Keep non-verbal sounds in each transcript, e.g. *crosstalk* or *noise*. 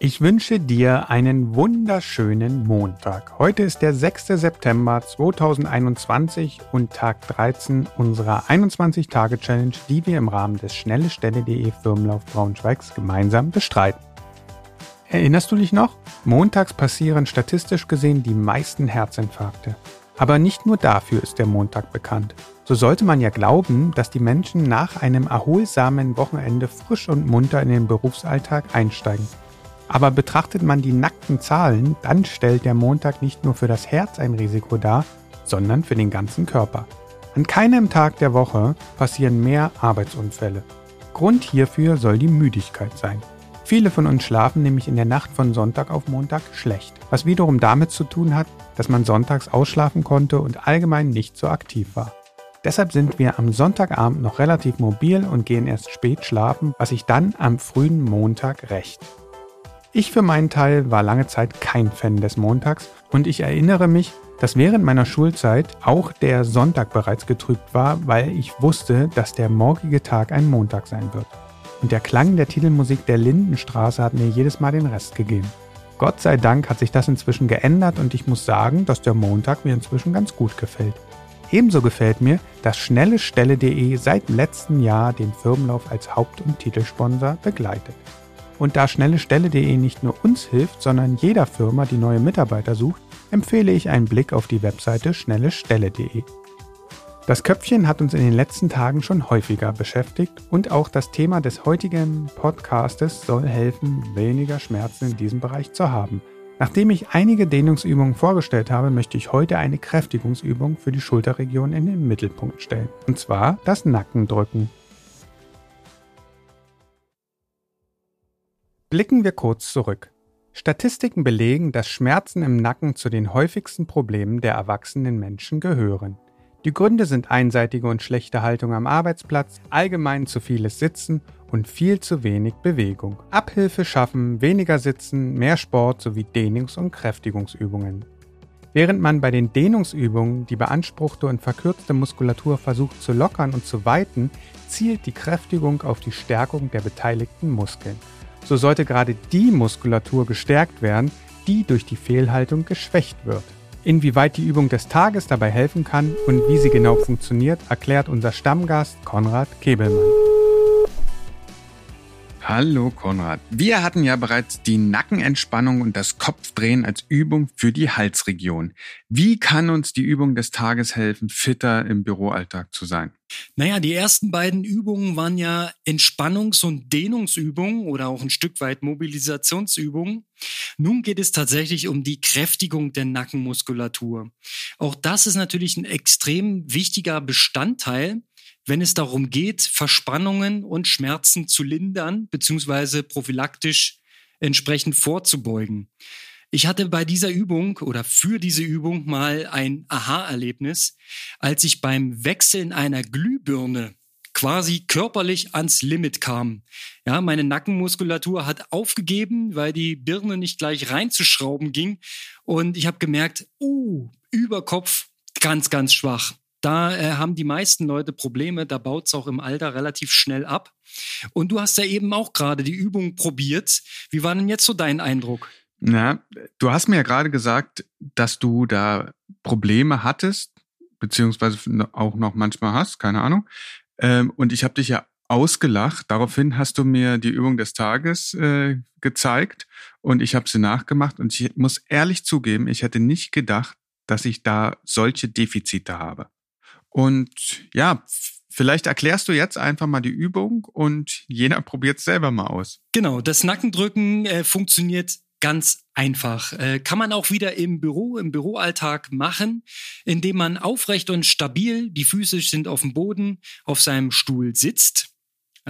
Ich wünsche dir einen wunderschönen Montag. Heute ist der 6. September 2021 und Tag 13 unserer 21-Tage-Challenge, die wir im Rahmen des schnellestelle.de Firmenlauf Braunschweigs gemeinsam bestreiten. Erinnerst du dich noch? Montags passieren statistisch gesehen die meisten Herzinfarkte. Aber nicht nur dafür ist der Montag bekannt. So sollte man ja glauben, dass die Menschen nach einem erholsamen Wochenende frisch und munter in den Berufsalltag einsteigen. Aber betrachtet man die nackten Zahlen, dann stellt der Montag nicht nur für das Herz ein Risiko dar, sondern für den ganzen Körper. An keinem Tag der Woche passieren mehr Arbeitsunfälle. Grund hierfür soll die Müdigkeit sein. Viele von uns schlafen nämlich in der Nacht von Sonntag auf Montag schlecht, was wiederum damit zu tun hat, dass man sonntags ausschlafen konnte und allgemein nicht so aktiv war. Deshalb sind wir am Sonntagabend noch relativ mobil und gehen erst spät schlafen, was sich dann am frühen Montag rächt. Ich für meinen Teil war lange Zeit kein Fan des Montags und ich erinnere mich, dass während meiner Schulzeit auch der Sonntag bereits getrübt war, weil ich wusste, dass der morgige Tag ein Montag sein wird. Und der Klang der Titelmusik der Lindenstraße hat mir jedes Mal den Rest gegeben. Gott sei Dank hat sich das inzwischen geändert und ich muss sagen, dass der Montag mir inzwischen ganz gut gefällt. Ebenso gefällt mir, dass schnellestelle.de seit letztem Jahr den Firmenlauf als Haupt- und Titelsponsor begleitet. Und da schnellestelle.de nicht nur uns hilft, sondern jeder Firma, die neue Mitarbeiter sucht, empfehle ich einen Blick auf die Webseite schnellestelle.de. Das Köpfchen hat uns in den letzten Tagen schon häufiger beschäftigt und auch das Thema des heutigen Podcastes soll helfen, weniger Schmerzen in diesem Bereich zu haben. Nachdem ich einige Dehnungsübungen vorgestellt habe, möchte ich heute eine Kräftigungsübung für die Schulterregion in den Mittelpunkt stellen. Und zwar das Nackendrücken. Blicken wir kurz zurück. Statistiken belegen, dass Schmerzen im Nacken zu den häufigsten Problemen der erwachsenen Menschen gehören. Die Gründe sind einseitige und schlechte Haltung am Arbeitsplatz, allgemein zu vieles Sitzen und viel zu wenig Bewegung. Abhilfe schaffen weniger Sitzen, mehr Sport sowie Dehnungs- und Kräftigungsübungen. Während man bei den Dehnungsübungen die beanspruchte und verkürzte Muskulatur versucht zu lockern und zu weiten, zielt die Kräftigung auf die Stärkung der beteiligten Muskeln so sollte gerade die Muskulatur gestärkt werden, die durch die Fehlhaltung geschwächt wird. Inwieweit die Übung des Tages dabei helfen kann und wie sie genau funktioniert, erklärt unser Stammgast Konrad Kebelmann. Hallo Konrad. Wir hatten ja bereits die Nackenentspannung und das Kopfdrehen als Übung für die Halsregion. Wie kann uns die Übung des Tages helfen, fitter im Büroalltag zu sein? Naja, die ersten beiden Übungen waren ja Entspannungs- und Dehnungsübungen oder auch ein Stück weit Mobilisationsübungen. Nun geht es tatsächlich um die Kräftigung der Nackenmuskulatur. Auch das ist natürlich ein extrem wichtiger Bestandteil wenn es darum geht, Verspannungen und Schmerzen zu lindern bzw. prophylaktisch entsprechend vorzubeugen. Ich hatte bei dieser Übung oder für diese Übung mal ein Aha-Erlebnis, als ich beim Wechseln einer Glühbirne quasi körperlich ans Limit kam. Ja, meine Nackenmuskulatur hat aufgegeben, weil die Birne nicht gleich reinzuschrauben ging. Und ich habe gemerkt, uh, Überkopf ganz, ganz schwach. Da äh, haben die meisten Leute Probleme, da baut es auch im Alter relativ schnell ab. Und du hast ja eben auch gerade die Übung probiert. Wie war denn jetzt so dein Eindruck? Na, du hast mir ja gerade gesagt, dass du da Probleme hattest, beziehungsweise auch noch manchmal hast, keine Ahnung. Ähm, und ich habe dich ja ausgelacht. Daraufhin hast du mir die Übung des Tages äh, gezeigt und ich habe sie nachgemacht. Und ich muss ehrlich zugeben, ich hätte nicht gedacht, dass ich da solche Defizite habe. Und ja, vielleicht erklärst du jetzt einfach mal die Übung und jeder *laughs* probiert es selber mal aus. Genau, das Nackendrücken äh, funktioniert ganz einfach. Äh, kann man auch wieder im Büro, im Büroalltag machen, indem man aufrecht und stabil, die Füße sind auf dem Boden, auf seinem Stuhl sitzt.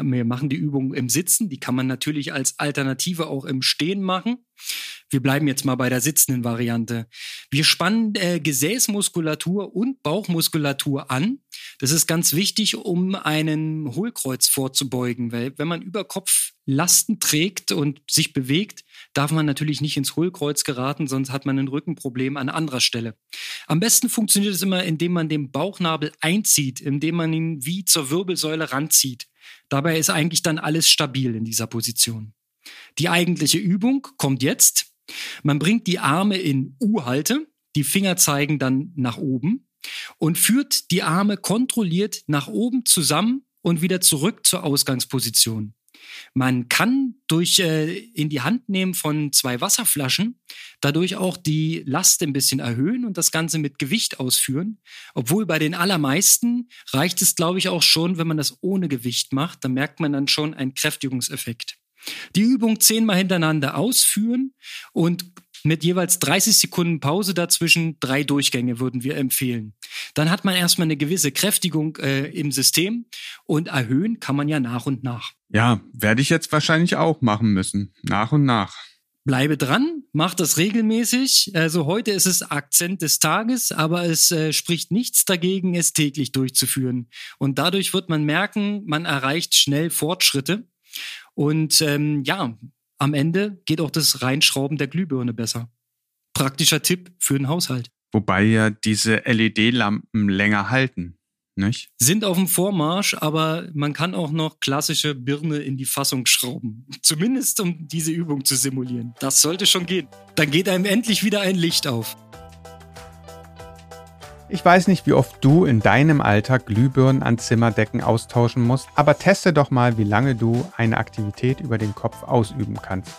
Wir machen die Übung im Sitzen, die kann man natürlich als Alternative auch im Stehen machen. Wir bleiben jetzt mal bei der sitzenden Variante. Wir spannen äh, Gesäßmuskulatur und Bauchmuskulatur an. Das ist ganz wichtig, um einen Hohlkreuz vorzubeugen, weil wenn man über Kopf Lasten trägt und sich bewegt, darf man natürlich nicht ins Hohlkreuz geraten, sonst hat man ein Rückenproblem an anderer Stelle. Am besten funktioniert es immer, indem man den Bauchnabel einzieht, indem man ihn wie zur Wirbelsäule ranzieht. Dabei ist eigentlich dann alles stabil in dieser Position. Die eigentliche Übung kommt jetzt. Man bringt die Arme in U-Halte, die Finger zeigen dann nach oben und führt die Arme kontrolliert nach oben zusammen und wieder zurück zur Ausgangsposition. Man kann durch äh, in die Hand nehmen von zwei Wasserflaschen dadurch auch die Last ein bisschen erhöhen und das Ganze mit Gewicht ausführen. Obwohl bei den allermeisten reicht es, glaube ich, auch schon, wenn man das ohne Gewicht macht. Da merkt man dann schon einen Kräftigungseffekt. Die Übung zehnmal hintereinander ausführen und mit jeweils 30 Sekunden Pause dazwischen drei Durchgänge würden wir empfehlen. Dann hat man erstmal eine gewisse Kräftigung äh, im System und erhöhen kann man ja nach und nach. Ja, werde ich jetzt wahrscheinlich auch machen müssen. Nach und nach. Bleibe dran, mach das regelmäßig. Also heute ist es Akzent des Tages, aber es äh, spricht nichts dagegen, es täglich durchzuführen. Und dadurch wird man merken, man erreicht schnell Fortschritte. Und ähm, ja, am Ende geht auch das Reinschrauben der Glühbirne besser. Praktischer Tipp für den Haushalt. Wobei ja diese LED-Lampen länger halten, nicht? Sind auf dem Vormarsch, aber man kann auch noch klassische Birne in die Fassung schrauben. *laughs* Zumindest um diese Übung zu simulieren. Das sollte schon gehen. Dann geht einem endlich wieder ein Licht auf. Ich weiß nicht, wie oft du in deinem Alltag Glühbirnen an Zimmerdecken austauschen musst, aber teste doch mal, wie lange du eine Aktivität über den Kopf ausüben kannst.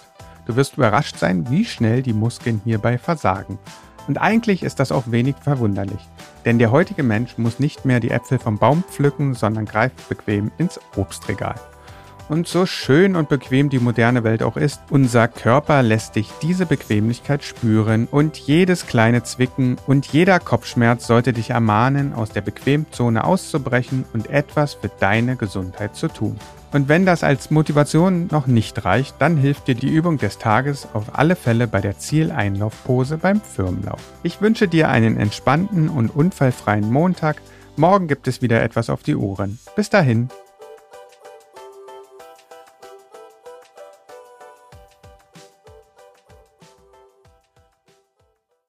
Du wirst überrascht sein, wie schnell die Muskeln hierbei versagen. Und eigentlich ist das auch wenig verwunderlich, denn der heutige Mensch muss nicht mehr die Äpfel vom Baum pflücken, sondern greift bequem ins Obstregal. Und so schön und bequem die moderne Welt auch ist, unser Körper lässt dich diese Bequemlichkeit spüren und jedes kleine Zwicken und jeder Kopfschmerz sollte dich ermahnen, aus der Bequemzone auszubrechen und etwas für deine Gesundheit zu tun. Und wenn das als Motivation noch nicht reicht, dann hilft dir die Übung des Tages auf alle Fälle bei der Zieleinlaufpose beim Firmenlauf. Ich wünsche dir einen entspannten und unfallfreien Montag. Morgen gibt es wieder etwas auf die Ohren. Bis dahin,